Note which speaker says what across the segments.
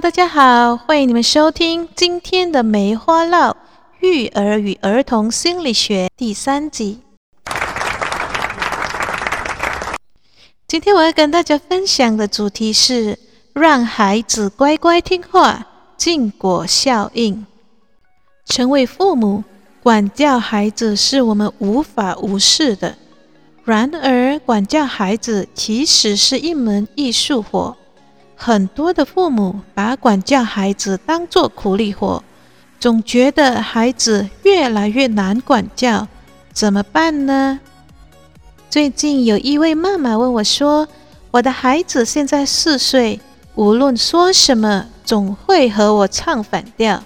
Speaker 1: 大家好，欢迎你们收听今天的梅花烙育儿与儿童心理学第三集。今天我要跟大家分享的主题是让孩子乖乖听话，禁果效应。成为父母，管教孩子是我们无法无视的。然而，管教孩子其实是一门艺术活。很多的父母把管教孩子当作苦力活，总觉得孩子越来越难管教，怎么办呢？最近有一位妈妈问我说：“我的孩子现在四岁，无论说什么，总会和我唱反调，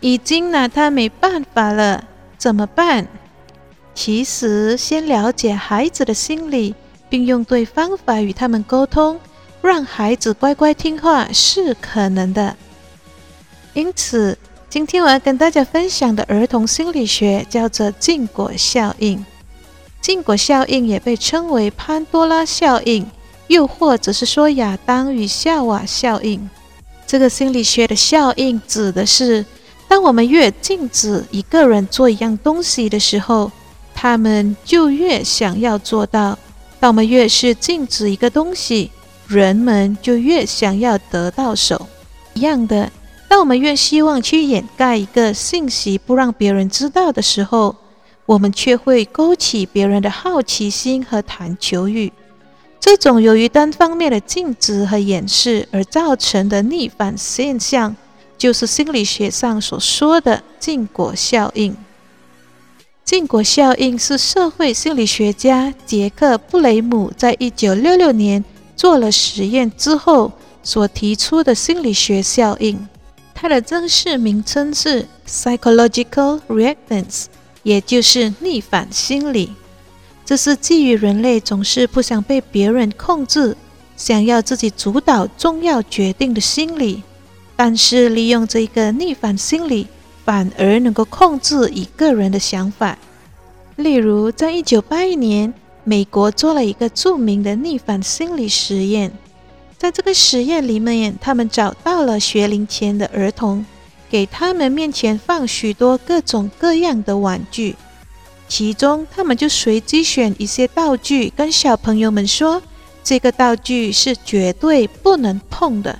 Speaker 1: 已经拿他没办法了，怎么办？”其实，先了解孩子的心理，并用对方法与他们沟通。让孩子乖乖听话是可能的，因此今天我要跟大家分享的儿童心理学叫做禁果效应。禁果效应也被称为潘多拉效应，又或者是说亚当与夏娃效应。这个心理学的效应指的是，当我们越禁止一个人做一样东西的时候，他们就越想要做到；当我们越是禁止一个东西，人们就越想要得到手。一样的，当我们越希望去掩盖一个信息，不让别人知道的时候，我们却会勾起别人的好奇心和谈求欲。这种由于单方面的禁止和掩饰而造成的逆反现象，就是心理学上所说的禁果效应。禁果效应是社会心理学家杰克·布雷姆在一九六六年。做了实验之后所提出的心理学效应，它的正式名称是 psychological reactance，也就是逆反心理。这是基于人类总是不想被别人控制，想要自己主导重要决定的心理。但是利用这一个逆反心理，反而能够控制一个人的想法。例如，在一九八一年。美国做了一个著名的逆反心理实验，在这个实验里面，他们找到了学龄前的儿童，给他们面前放许多各种各样的玩具，其中他们就随机选一些道具，跟小朋友们说，这个道具是绝对不能碰的。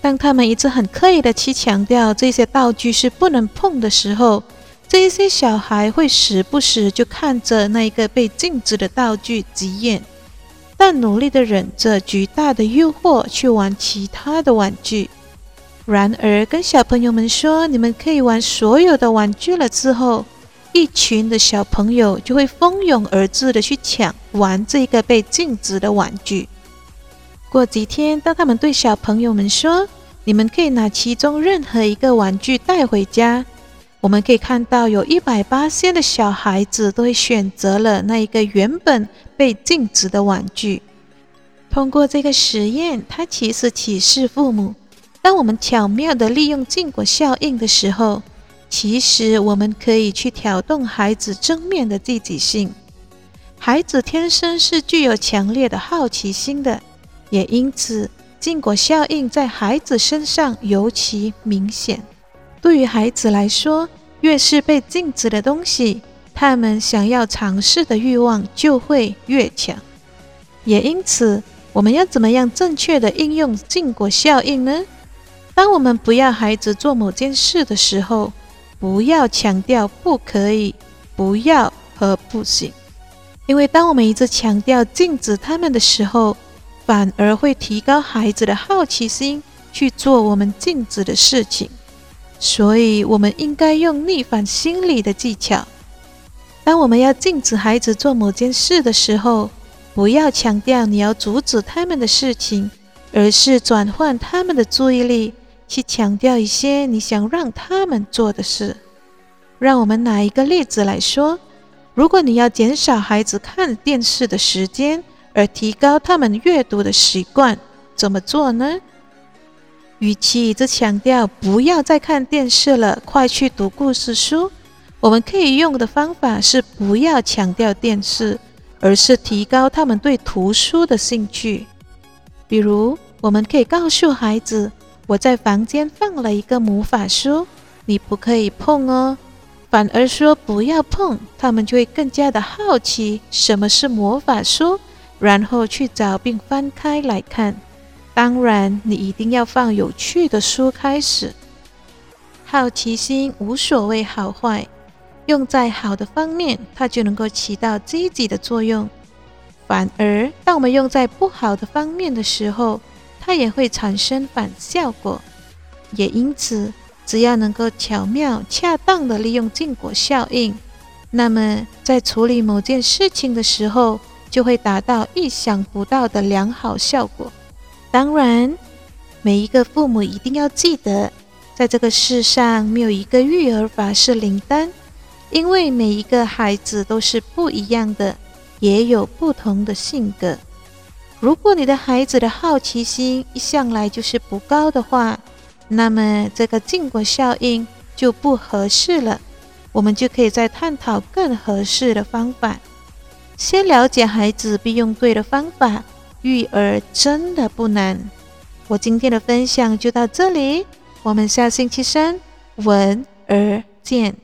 Speaker 1: 当他们一直很刻意的去强调这些道具是不能碰的时候，这一些小孩会时不时就看着那一个被禁止的道具急眼，但努力的忍着巨大的诱惑去玩其他的玩具。然而，跟小朋友们说你们可以玩所有的玩具了之后，一群的小朋友就会蜂拥而至的去抢玩这个被禁止的玩具。过几天，当他们对小朋友们说你们可以拿其中任何一个玩具带回家。我们可以看到，有一百八千的小孩子都会选择了那一个原本被禁止的玩具。通过这个实验，它其实启示父母：当我们巧妙地利用禁果效应的时候，其实我们可以去挑动孩子正面的积极性。孩子天生是具有强烈的好奇心的，也因此禁果效应在孩子身上尤其明显。对于孩子来说，越是被禁止的东西，他们想要尝试的欲望就会越强。也因此，我们要怎么样正确的应用禁果效应呢？当我们不要孩子做某件事的时候，不要强调不可以、不要和不行，因为当我们一直强调禁止他们的时候，反而会提高孩子的好奇心，去做我们禁止的事情。所以，我们应该用逆反心理的技巧。当我们要禁止孩子做某件事的时候，不要强调你要阻止他们的事情，而是转换他们的注意力，去强调一些你想让他们做的事。让我们拿一个例子来说：如果你要减少孩子看电视的时间，而提高他们阅读的习惯，怎么做呢？与其一直强调不要再看电视了，快去读故事书，我们可以用的方法是不要强调电视，而是提高他们对图书的兴趣。比如，我们可以告诉孩子，我在房间放了一个魔法书，你不可以碰哦。反而说不要碰，他们就会更加的好奇什么是魔法书，然后去找并翻开来看。当然，你一定要放有趣的书开始。好奇心无所谓好坏，用在好的方面，它就能够起到积极的作用；反而，当我们用在不好的方面的时候，它也会产生反效果。也因此。只要能够巧妙、恰当的利用禁果效应，那么在处理某件事情的时候，就会达到意想不到的良好效果。当然，每一个父母一定要记得，在这个世上没有一个育儿法是灵丹，因为每一个孩子都是不一样的，也有不同的性格。如果你的孩子的好奇心一向来就是不高的话，那么这个禁果效应就不合适了，我们就可以再探讨更合适的方法。先了解孩子，并用对的方法育儿，真的不难。我今天的分享就到这里，我们下星期三文儿见。